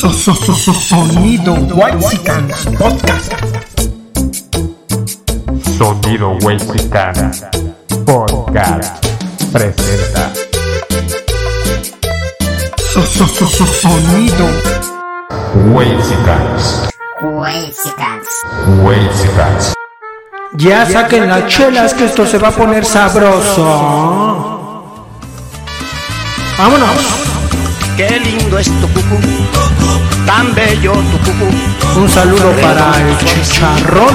Sonido Whitesicans Podcast. Sonido Whitesicana Podcast presenta. Sonido. Huesicas. Whitesicans. Ya saquen las chelas que esto se va a poner sabroso. Vámonos. Qué lindo es tu cucú, tan bello tu cucú. Un saludo para el chicharrón,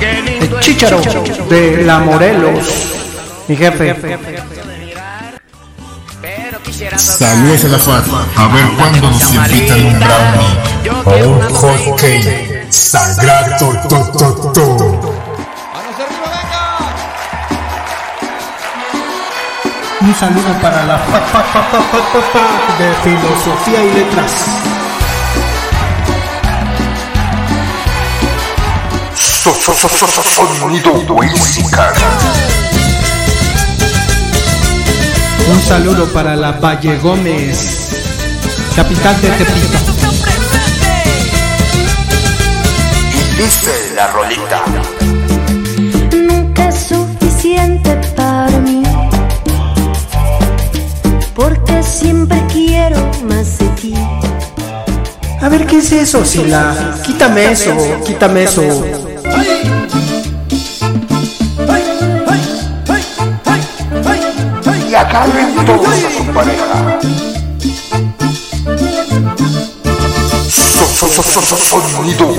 el chicharo de la Morelos. Mi jefe. Saludos a la FAT. A ver cuándo nos invitan un brownie o un hot cake. Sagrado to, to, to. Un saludo para la fa- fa- fa- de filosofía y letras. Sonido Whitesicana. Un saludo para la Valle Gómez, capital de Tepito. Dice la rolita. Porque siempre quiero más de ti. A ver, ¿qué es eso, Sila? Quítame eso, quítame eso. Y agarren todos a su pareja. So- so- so- so- Sonido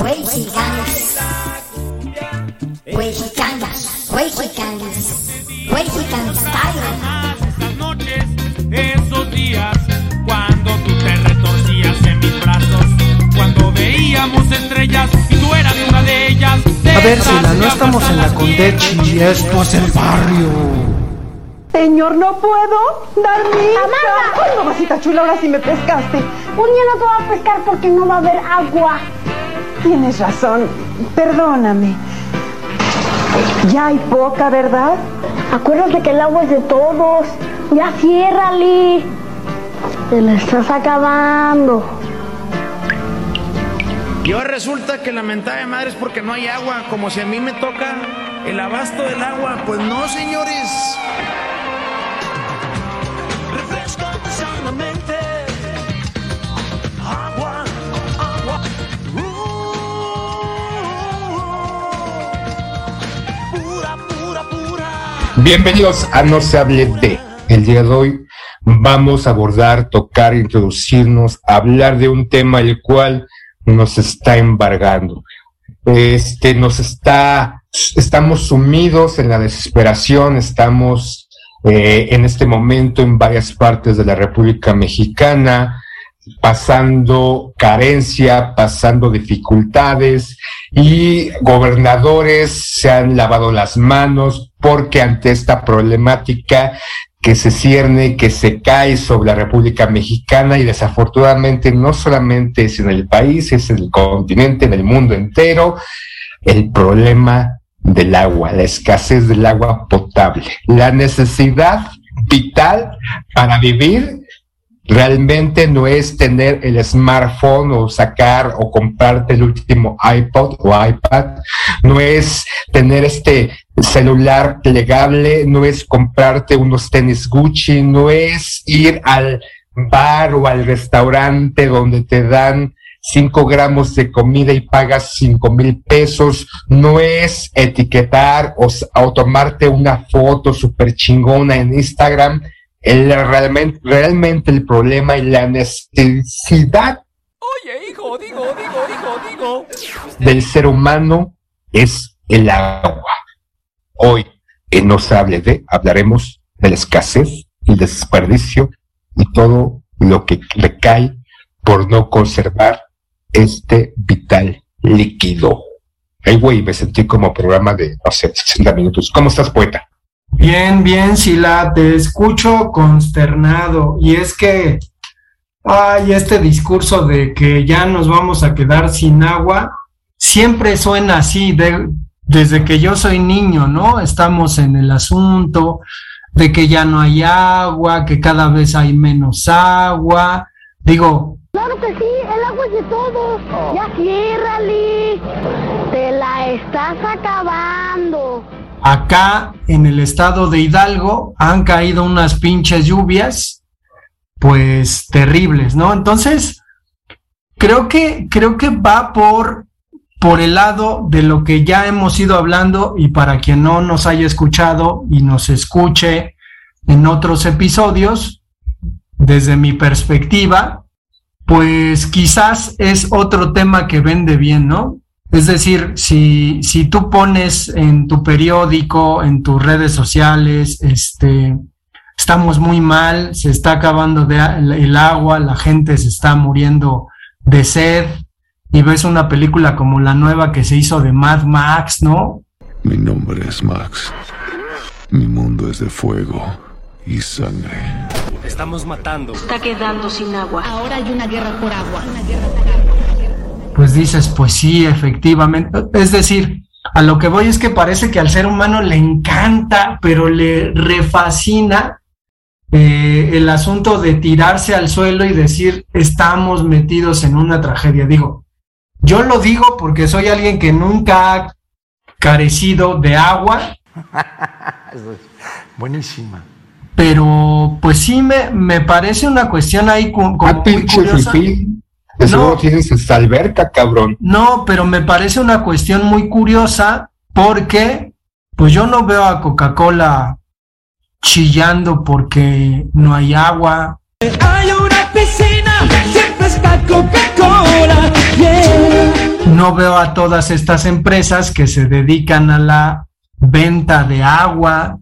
estrellas y tú eras una de ellas. A ver, Sila, no estamos en la Condechi, esto es el barrio. Señor, no puedo dar mi Ay, mamacita chula, ahora sí me pescaste. Un día no te va a pescar porque no va a haber agua. Tienes razón, perdóname. Ya hay poca, ¿verdad? Acuérdate que el agua es de todos. Ya ciérrale. Te la estás acabando. Y ahora resulta que la mentada de madre es porque no hay agua, como si a mí me toca el abasto del agua. Pues no, señores. Refrescante sanamente. Agua, agua. Uh, pura, pura, pura. Bienvenidos a No se hable de. El día de hoy vamos a abordar, tocar, introducirnos, hablar de un tema el cual nos está embargando. Este, nos está, estamos sumidos en la desesperación, estamos eh, en este momento en varias partes de la República Mexicana, pasando carencia, pasando dificultades y gobernadores se han lavado las manos porque ante esta problemática que se cierne, que se cae sobre la República Mexicana y desafortunadamente no solamente es en el país, es en el continente, en el mundo entero, el problema del agua, la escasez del agua potable, la necesidad vital para vivir realmente no es tener el smartphone o sacar o comprarte el último iPod o iPad, no es tener este celular plegable, no es comprarte unos tenis Gucci, no es ir al bar o al restaurante donde te dan 5 gramos de comida y pagas 5 mil pesos, no es etiquetar o, tomarte una foto súper chingona en Instagram, el, realmente, realmente el problema y la necesidad Oye, hijo, digo, digo, hijo, digo. del ser humano es el agua. Hoy, en No se hable de, hablaremos de la escasez, el desperdicio y todo lo que recae por no conservar este vital líquido. Ay, güey, me sentí como programa de, no sé, 60 minutos. ¿Cómo estás, poeta? Bien, bien, Sila, te escucho consternado. Y es que, ay, este discurso de que ya nos vamos a quedar sin agua, siempre suena así, de, desde que yo soy niño, ¿no? Estamos en el asunto de que ya no hay agua, que cada vez hay menos agua. Digo, Claro que sí, el agua es de todos. Ya ciérrale. Te la estás acabando. Acá en el estado de Hidalgo han caído unas pinches lluvias, pues terribles, ¿no? Entonces, creo que, creo que va por, por el lado de lo que ya hemos ido hablando y para quien no nos haya escuchado y nos escuche en otros episodios, desde mi perspectiva, pues quizás es otro tema que vende bien, ¿no? Es decir, si, si tú pones en tu periódico, en tus redes sociales, este, estamos muy mal, se está acabando de, el agua, la gente se está muriendo de sed, y ves una película como la nueva que se hizo de Mad Max, ¿no? Mi nombre es Max. Mi mundo es de fuego y sangre. Estamos matando. Está quedando sin agua. Ahora hay una guerra por agua. Pues dices, pues sí, efectivamente. Es decir, a lo que voy es que parece que al ser humano le encanta, pero le refascina eh, el asunto de tirarse al suelo y decir, estamos metidos en una tragedia. Digo, yo lo digo porque soy alguien que nunca ha carecido de agua. Buenísima. Pero pues sí me, me parece una cuestión ahí como Ah, muy pinche curiosa. De seguro tienes esta alberca, cabrón. No, pero me parece una cuestión muy curiosa porque pues yo no veo a Coca-Cola chillando porque no hay agua. Hay una piscina, No veo a todas estas empresas que se dedican a la venta de agua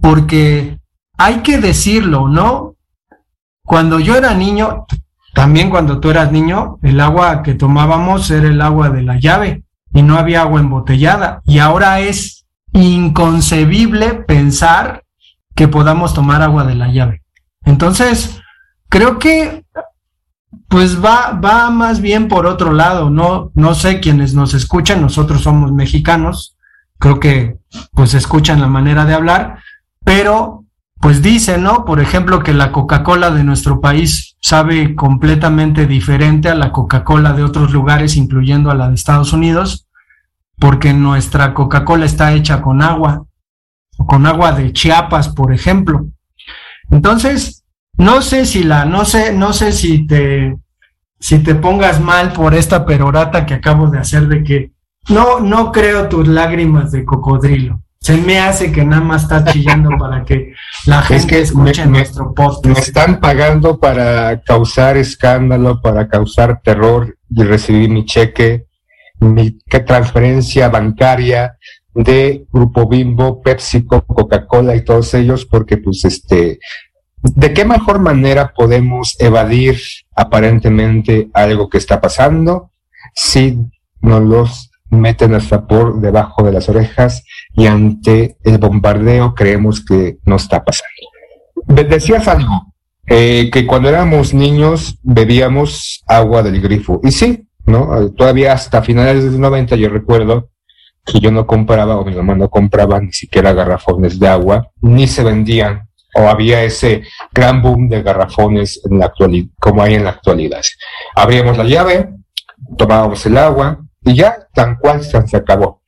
porque hay que decirlo, ¿no? Cuando yo era niño, también cuando tú eras niño, el agua que tomábamos era el agua de la llave y no había agua embotellada. Y ahora es inconcebible pensar que podamos tomar agua de la llave. Entonces, creo que pues va, va más bien por otro lado, no, no sé quienes nos escuchan, nosotros somos mexicanos, creo que pues escuchan la manera de hablar, pero pues dicen, ¿no? Por ejemplo, que la Coca-Cola de nuestro país sabe completamente diferente a la Coca-Cola de otros lugares, incluyendo a la de Estados Unidos, porque nuestra Coca-Cola está hecha con agua, con agua de Chiapas, por ejemplo. Entonces, no sé si la, no sé, no sé si te, si te pongas mal por esta perorata que acabo de hacer de que no, no creo tus lágrimas de cocodrilo. Se me hace que nada más estás chillando para que la gente Es que escuche me- nuestro podcast. Me están pagando para causar escándalo, para causar terror y recibir mi cheque, mi transferencia bancaria de Grupo Bimbo, PepsiCo, Coca-Cola y todos ellos, porque pues este, ¿de qué mejor manera podemos evadir aparentemente algo que está pasando si nos los meten hasta por debajo de las orejas y ante el bombardeo creemos que no está pasando? De- Decías algo, eh, que cuando éramos niños bebíamos agua del grifo. Y sí, ¿no? Todavía hasta finales de los 90 yo recuerdo que yo no compraba o mi mamá no compraba ni siquiera garrafones de agua, ni se vendían o había ese gran boom de garrafones en la actualidad, como hay en la actualidad. Abríamos la llave, tomábamos el agua y ya tan cual se acabó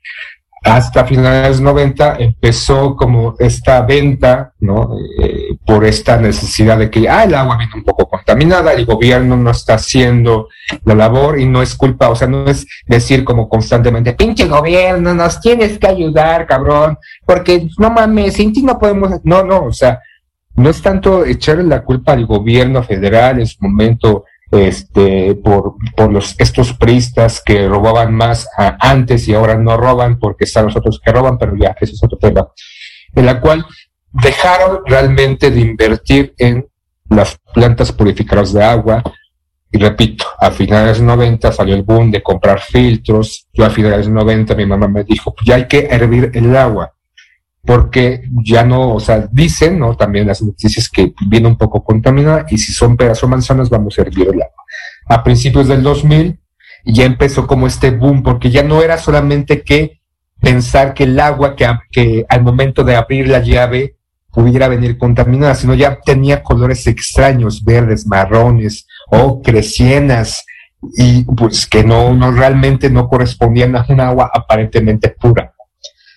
hasta finales 90 empezó como esta venta, ¿no? Eh, por esta necesidad de que ah, el agua viene un poco contaminada, el gobierno no está haciendo la labor y no es culpa, o sea, no es decir como constantemente, pinche gobierno, nos tienes que ayudar, cabrón, porque no mames, sin ti no podemos, no, no, o sea, no es tanto echarle la culpa al gobierno federal en su momento, este, por, por los, estos priistas que robaban más antes y ahora no roban porque están los otros que roban, pero ya, eso es otro tema, en la cual dejaron realmente de invertir en las plantas purificadoras de agua, y repito, a finales de 90 salió el boom de comprar filtros. Yo a finales de 90 mi mamá me dijo, ya hay que hervir el agua, porque ya no, o sea, dicen, ¿no? También las noticias que viene un poco contaminada y si son peras o manzanas vamos a hervir el agua. A principios del 2000 ya empezó como este boom, porque ya no era solamente que pensar que el agua que, que al momento de abrir la llave pudiera venir contaminada, sino ya tenía colores extraños, verdes, marrones, ocres, sienas, y pues que no, no realmente no correspondían a un agua aparentemente pura.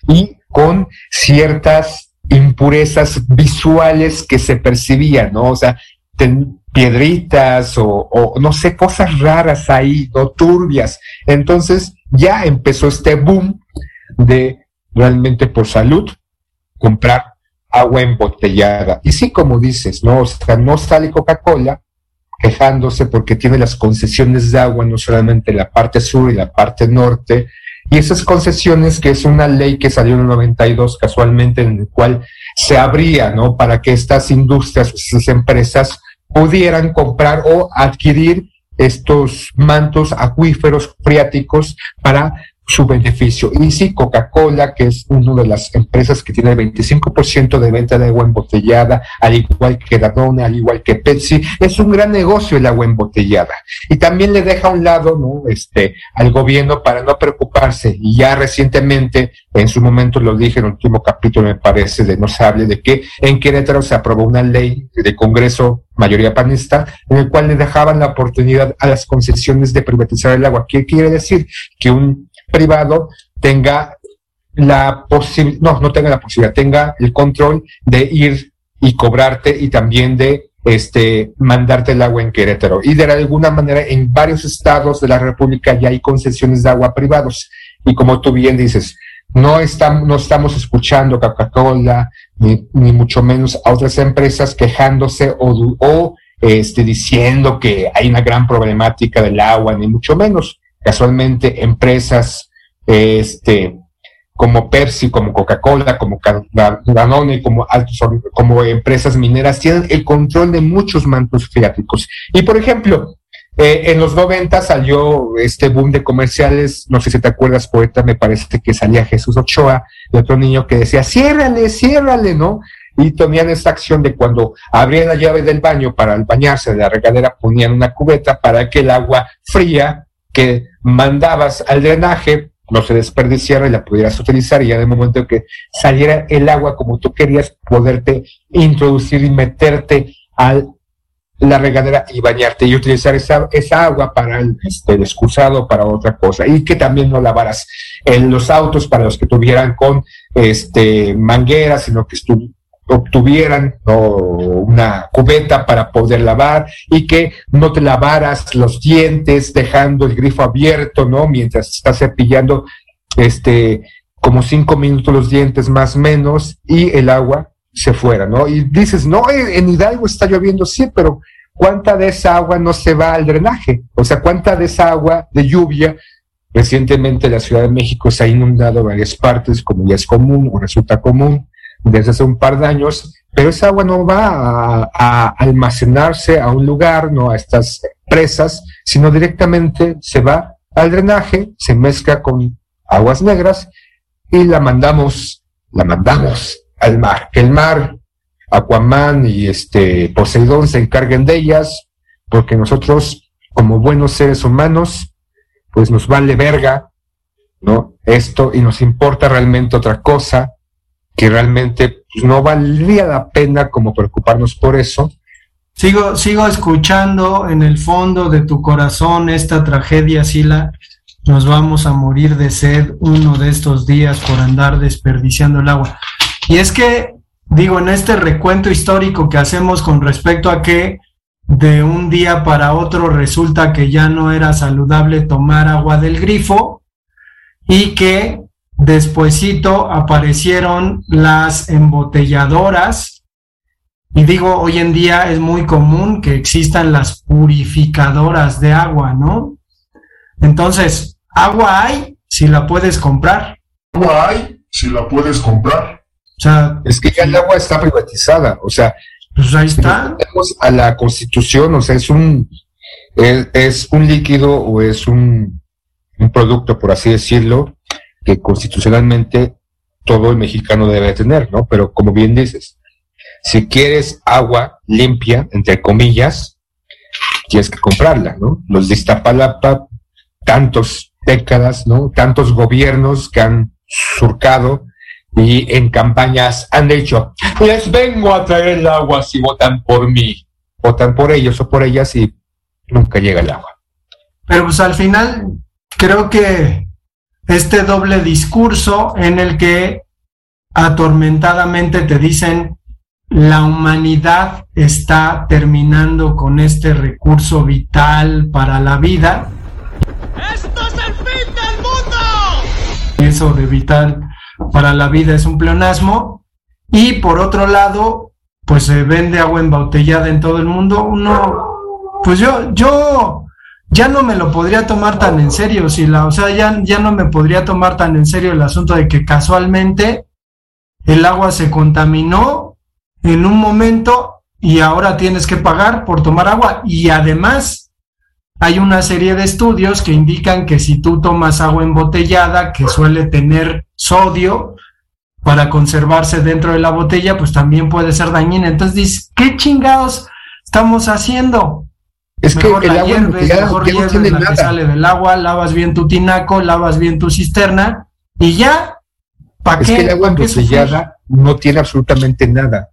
Y con ciertas impurezas visuales que se percibían, ¿no? O sea, piedritas o, no sé, cosas raras ahí, no turbias. Entonces ya empezó este boom de realmente por salud comprar agua embotellada. Y sí, como dices, ¿no? O sea, no sale Coca-Cola quejándose porque tiene las concesiones de agua, no solamente en la parte sur y la parte norte, y esas concesiones, que es una ley que salió en el 92 casualmente, en el cual se abría, ¿no? Para que estas industrias, esas empresas pudieran comprar o adquirir estos mantos acuíferos freáticos para su beneficio. Y sí, Coca-Cola, que es una de las empresas que tiene el 25% de venta de agua embotellada, al igual que Danone, al igual que Pepsi, es un gran negocio el agua embotellada. Y también le deja a un lado, ¿no? Este, al gobierno para no preocuparse. Y ya recientemente, en su momento lo dije en el último capítulo, me parece, de No se hable de que en Querétaro se aprobó una ley de Congreso mayoría panista, en el cual le dejaban la oportunidad a las concesiones de privatizar el agua. ¿Qué quiere decir? Que un privado tenga la posibilidad, no, no tenga la posibilidad, tenga el control de ir y cobrarte y también de este, mandarte el agua en Querétaro. Y de alguna manera en varios estados de la República ya hay concesiones de agua privados. Y como tú bien dices, no, estamos, no estamos escuchando Coca-Cola, ni, ni, mucho menos a otras empresas quejándose o, o este, diciendo que hay una gran problemática del agua, ni mucho menos casualmente empresas este, como Pepsi, como Coca-Cola, como Danone, como, como empresas mineras, tienen el control de muchos mantos freáticos. Y por ejemplo, eh, en los 90 salió este boom de comerciales, no sé si te acuerdas, poeta, me parece que salía Jesús Ochoa, de otro niño que decía, ciérrale, ciérrale, ¿no? Y tenían esta acción de cuando abrían la llave del baño para bañarse de la regadera, ponían una cubeta para que el agua fría que mandabas al drenaje no se desperdiciara y la pudieras utilizar y ya en el momento que saliera el agua como tú querías, poderte introducir y meterte a la regadera y bañarte y utilizar esa, esa agua para el, este, el para otra cosa. Y que también no lavaras en los autos para los que tuvieran con este mangueras, sino que estuvo obtuvieran una cubeta para poder lavar y que no te lavaras los dientes dejando el grifo abierto, ¿no? Mientras estás cepillando, este, como cinco minutos los dientes más menos y el agua se fuera, ¿no? Y dices, no, en Hidalgo está lloviendo, sí, pero ¿cuánta de esa agua no se va al drenaje? O sea, ¿cuánta de esa agua de lluvia Recientemente la Ciudad de México se ha inundado varias partes, como ya es común o resulta común, desde hace un par de años, pero esa agua no va a, almacenarse a un lugar, no a estas presas, sino directamente se va al drenaje, se mezcla con aguas negras y la mandamos, la mandamos al mar. Que el mar, Aquaman y este Poseidón se encarguen de ellas, porque nosotros, como buenos seres humanos, pues nos vale verga, ¿no? Esto y nos importa realmente otra cosa que realmente pues, no valía la pena como preocuparnos por eso. Sigo, sigo escuchando en el fondo de tu corazón esta tragedia, Sila. Nos vamos a morir de sed uno de estos días por andar desperdiciando el agua. Y es que, digo, en este recuento histórico que hacemos con respecto a que de un día para otro resulta que ya no era saludable tomar agua del grifo y que Despuésito aparecieron las embotelladoras. Y digo, hoy en día es muy común que existan las purificadoras de agua, ¿no? Entonces, agua hay si la puedes comprar. Agua hay si la puedes comprar. O sea, es que ya el agua está privatizada, o sea, pues ahí está. Tenemos a la constitución, o sea, es un, es, un líquido o es un, un producto, por así decirlo, que constitucionalmente todo el mexicano debe tener, ¿no? Pero como bien dices, si quieres agua limpia, entre comillas, tienes que comprarla, ¿no? Los de Iztapalapa, tantos décadas, ¿no? Tantos gobiernos que han surcado y en campañas han dicho, les vengo a traer el agua si votan por mí. Votan por ellos o por ellas y nunca llega el agua. Pero pues al final creo que este doble discurso en el que atormentadamente te dicen la humanidad está terminando con este recurso vital para la vida. ¡Esto es el fin del mundo! Eso de vital para la vida es un pleonasmo. Y por otro lado, pues se vende agua embotellada en todo el mundo. Uno, pues yo, yo ya no me lo podría tomar tan en serio, si la, o sea, ya, ya no me podría tomar tan en serio el asunto de que casualmente el agua se contaminó en un momento y ahora tienes que pagar por tomar agua. Y además hay una serie de estudios que indican que si tú tomas agua embotellada, que suele tener sodio para conservarse dentro de la botella, pues también puede ser dañina. Entonces dices, ¿qué chingados estamos haciendo? Es mejor que el la agua hierves, mejor ya no hierves tiene la que sale del agua, lavas bien tu tinaco, lavas bien tu cisterna y ya, ¿para Es qué? que el agua embotellada no tiene absolutamente nada.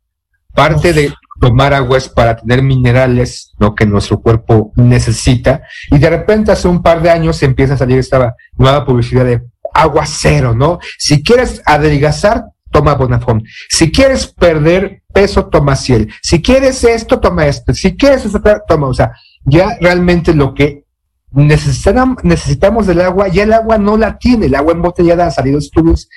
Parte de tomar agua es para tener minerales, lo que nuestro cuerpo necesita. Y de repente hace un par de años empieza a salir esta nueva publicidad de agua cero, ¿no? Si quieres adelgazar, toma Bonafont. Si quieres perder peso, toma Ciel. Si quieres esto, toma esto. Si quieres eso, toma, o sea, ya realmente lo que necesitam- necesitamos del agua, ya el agua no la tiene, el agua embotellada ha salido estudios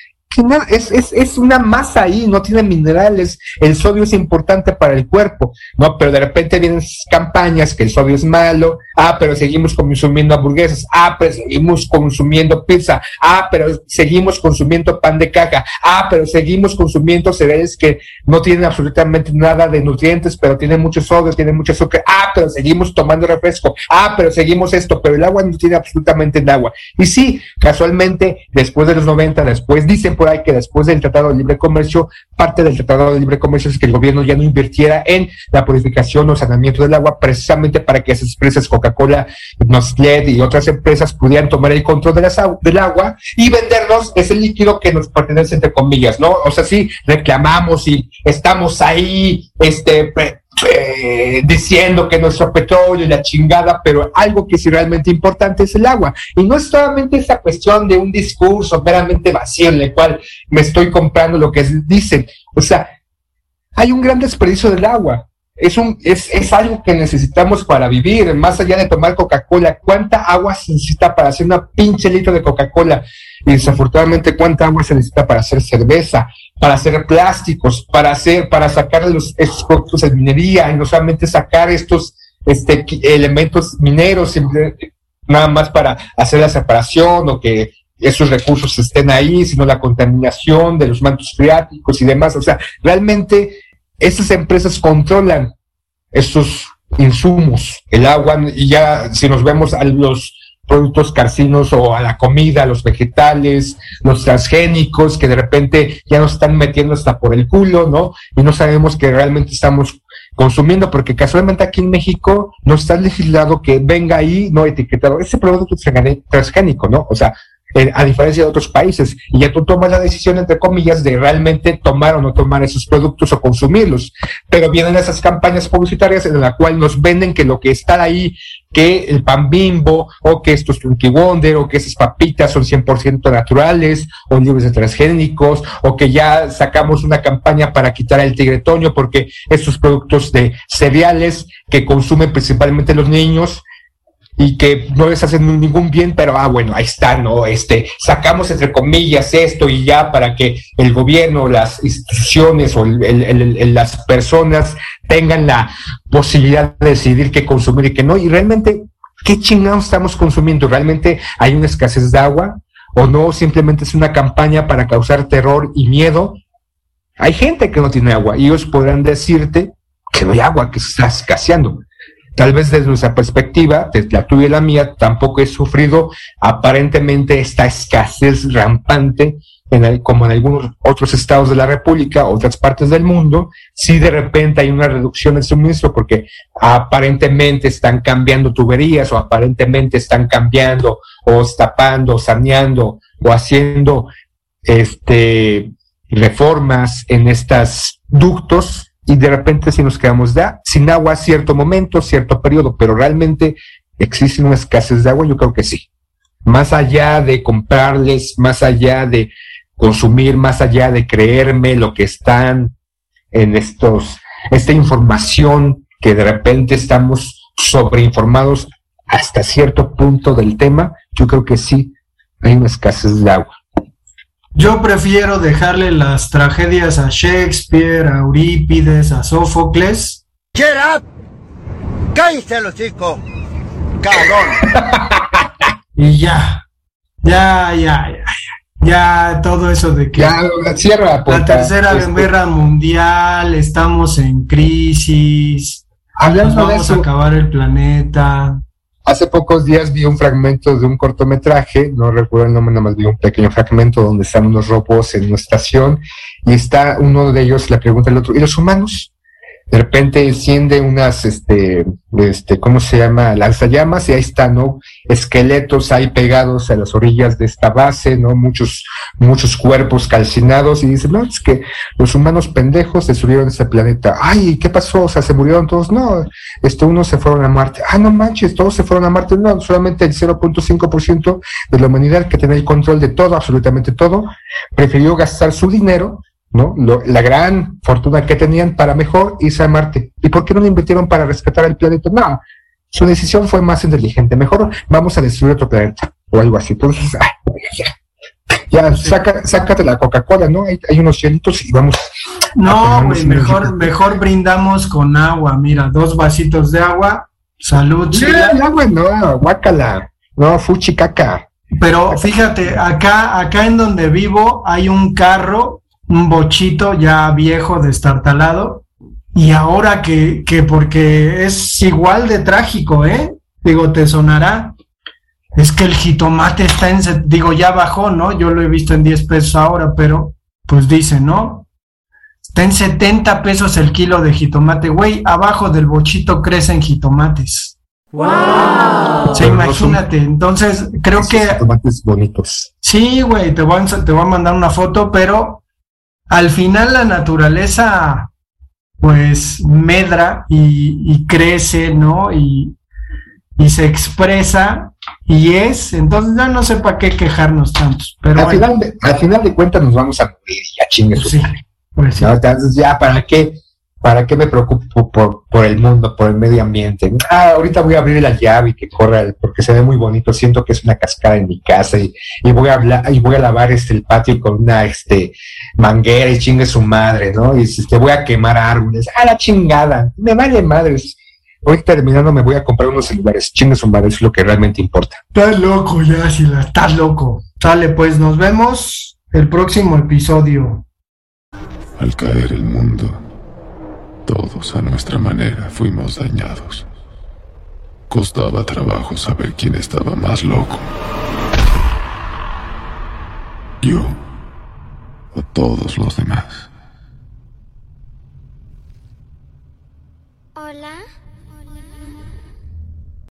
es, es, es una masa ahí, no tiene minerales, el sodio es importante para el cuerpo, ¿no? Pero de repente vienen campañas que el sodio es malo, ah, pero seguimos consumiendo hamburguesas, ah, pero seguimos consumiendo pizza, ah, pero seguimos consumiendo pan de caja, ah, pero seguimos consumiendo cereales que no tienen absolutamente nada de nutrientes, pero tienen mucho sodio, tienen mucho azúcar, ah, pero seguimos tomando refresco, ah, pero seguimos esto, pero el agua no tiene absolutamente nada. Y sí, casualmente, después de los 90, después dicen por que después del Tratado de Libre Comercio, parte del Tratado de Libre Comercio es que el gobierno ya no invirtiera en la purificación o saneamiento del agua, precisamente para que esas empresas Coca-Cola, Nestlé y otras empresas pudieran tomar el control de las del agua y vendernos ese líquido que nos pertenece, entre comillas, ¿no? O sea, sí, reclamamos y estamos ahí, este, eh, diciendo que nuestro petróleo y la chingada, pero algo que sí realmente importante es el agua. Y no es solamente esa cuestión de un discurso meramente vacío en el cual me estoy comprando lo que es- dicen. O sea, hay un gran desperdicio del agua. Es, un, es, es algo que necesitamos para vivir, más allá de tomar Coca-Cola. ¿Cuánta agua se necesita para hacer una pinche litro de Coca-Cola? Y desafortunadamente, ¿cuánta agua se necesita para hacer cerveza, para hacer plásticos, para hacer, para sacar los, estos productos de minería y no solamente sacar estos este, elementos mineros, nada más para hacer la separación o que esos recursos estén ahí, sino la contaminación de los mantos freáticos y demás. O sea, realmente estas empresas controlan estos insumos, el agua, y ya si nos vemos a los productos carcinos o a la comida, los vegetales, los transgénicos, que de repente ya nos están metiendo hasta por el culo, ¿no? Y no sabemos que realmente estamos consumiendo, porque casualmente aquí en México no está legislado que venga ahí no etiquetado ese producto transgénico, ¿no? O sea, eh, a diferencia de otros países, y ya tú tomas la decisión, entre comillas, de realmente tomar o no tomar esos productos o consumirlos. Pero vienen esas campañas publicitarias en la cual nos venden que lo que está ahí, que el pan bimbo, o que estos Twinkie Wonder, o que esas papitas son 100% naturales, o libres de transgénicos, o que ya sacamos una campaña para quitar el tigretoño, porque estos productos de cereales que consumen principalmente los niños, y que no les hacen ningún bien, pero ah, bueno, ahí está, ¿no? Este, sacamos entre comillas esto y ya para que el gobierno, las instituciones o el- las personas tengan la posibilidad de decidir qué consumir y qué no. Y realmente, ¿qué chingados estamos consumiendo? ¿Realmente hay una escasez de agua? ¿O no? Simplemente es una campaña para causar terror y miedo. Hay gente que no tiene agua y ellos podrán decirte que no hay agua, que se está escaseando. Tal vez desde nuestra perspectiva, desde la tuya y la mía, tampoco he sufrido aparentemente esta escasez rampante en el- como en algunos otros estados de la República, otras partes del mundo, si de repente hay una reducción del suministro porque aparentemente están cambiando tuberías o aparentemente están cambiando o tapando, saneando o haciendo este reformas en estas ductos y de repente si nos quedamos da, sin agua cierto momento, cierto periodo, pero realmente ¿Existe una escasez de agua? Yo creo que sí. Más allá de comprarles, más allá de consumir, más allá de creerme lo que están en estos, esta información que de repente estamos sobreinformados hasta cierto punto del tema, yo creo que sí hay una escasez de agua. Yo prefiero dejarle las tragedias a Shakespeare, a Eurípides, a Sófocles. Get up. Cállate los chicos. Cabrón. y ya. Ya, ya, ya, ya. Todo eso de que Ya, la cierra, la puta. tercera Este, guerra mundial, estamos en crisis, nos Hablando de vamos a eso, acabar el planeta. Hace pocos días vi un fragmento de un cortometraje, no recuerdo el nombre, nada más vi un pequeño fragmento donde están unos robots en una estación y está uno de ellos, le pregunta al otro, ¿y los humanos? De repente enciende unas, este, este, ¿cómo se llama? Lanzallamas y ahí están, ¿no? Esqueletos ahí pegados a las orillas de esta base, ¿no? Muchos, muchos cuerpos calcinados y dice, no, es que los humanos pendejos destruyeron este planeta. Ay, ¿qué pasó? O sea, se murieron todos. No, este, unos se fueron a Marte. Ah, no manches, todos se fueron a Marte. No, solamente el 0.5% de la humanidad que tenía el control de todo, absolutamente todo, prefirió gastar su dinero, ¿no? Lo- la gran fortuna que tenían para mejor irse a Marte. ¿Y por qué no lo invirtieron para respetar el planeta? No, su decisión fue más inteligente. Mejor vamos a destruir otro planeta o algo así. Entonces, ah, ya, ya, saca, sácate la Coca-Cola, ¿no? Hay, hay unos hielitos y vamos. No, güey, mejor, mejor brindamos con agua. Mira, dos vasitos de agua. Salud, güey, no, guácala. No, fuchi caca. Pero fíjate, acá, acá en donde vivo hay un carro, un bochito ya viejo, destartalado. Y ahora que, que porque es igual de trágico, ¿eh? Digo, te sonará. Es que el jitomate está en, digo, ya bajó, ¿no? Yo lo he visto en 10 pesos ahora, pero pues dice, ¿no? Está en 70 pesos el kilo de jitomate. Güey, abajo del bochito crecen jitomates. ¡Wow! O sea, Pero no son- imagínate. Entonces, creo Esos que tomates bonitos. Sí, güey, te voy, a, te voy a mandar una foto, pero al final la naturaleza pues medra y, y crece, ¿no? Y, y se expresa y es, entonces ya no sé para qué quejarnos tantos, pero al, bueno, final de, al final de cuentas nos vamos a morir y ya chingue su sí, pues sí. ¿no? Entonces, ya, ¿para qué? ¿Para qué me preocupo por, por el mundo, por el medio ambiente? Ah, ahorita voy a abrir la llave y que corra, el- porque se ve muy bonito. Siento que es una cascada en mi casa y, y voy a hablar, y voy a lavar este el patio con una este manguera y chingue su madre, ¿no? Y este, voy a quemar árboles. ¡Ah, la chingada! Me vale madres. Hoy terminando me voy a comprar unos celulares. Chingue su madre, es lo que realmente importa. Estás loco ya, Sila, estás loco. Sale, pues nos vemos el próximo episodio. Al caer el mundo, todos a nuestra manera fuimos dañados. Costaba trabajo saber quién estaba más loco. Yo o todos los demás.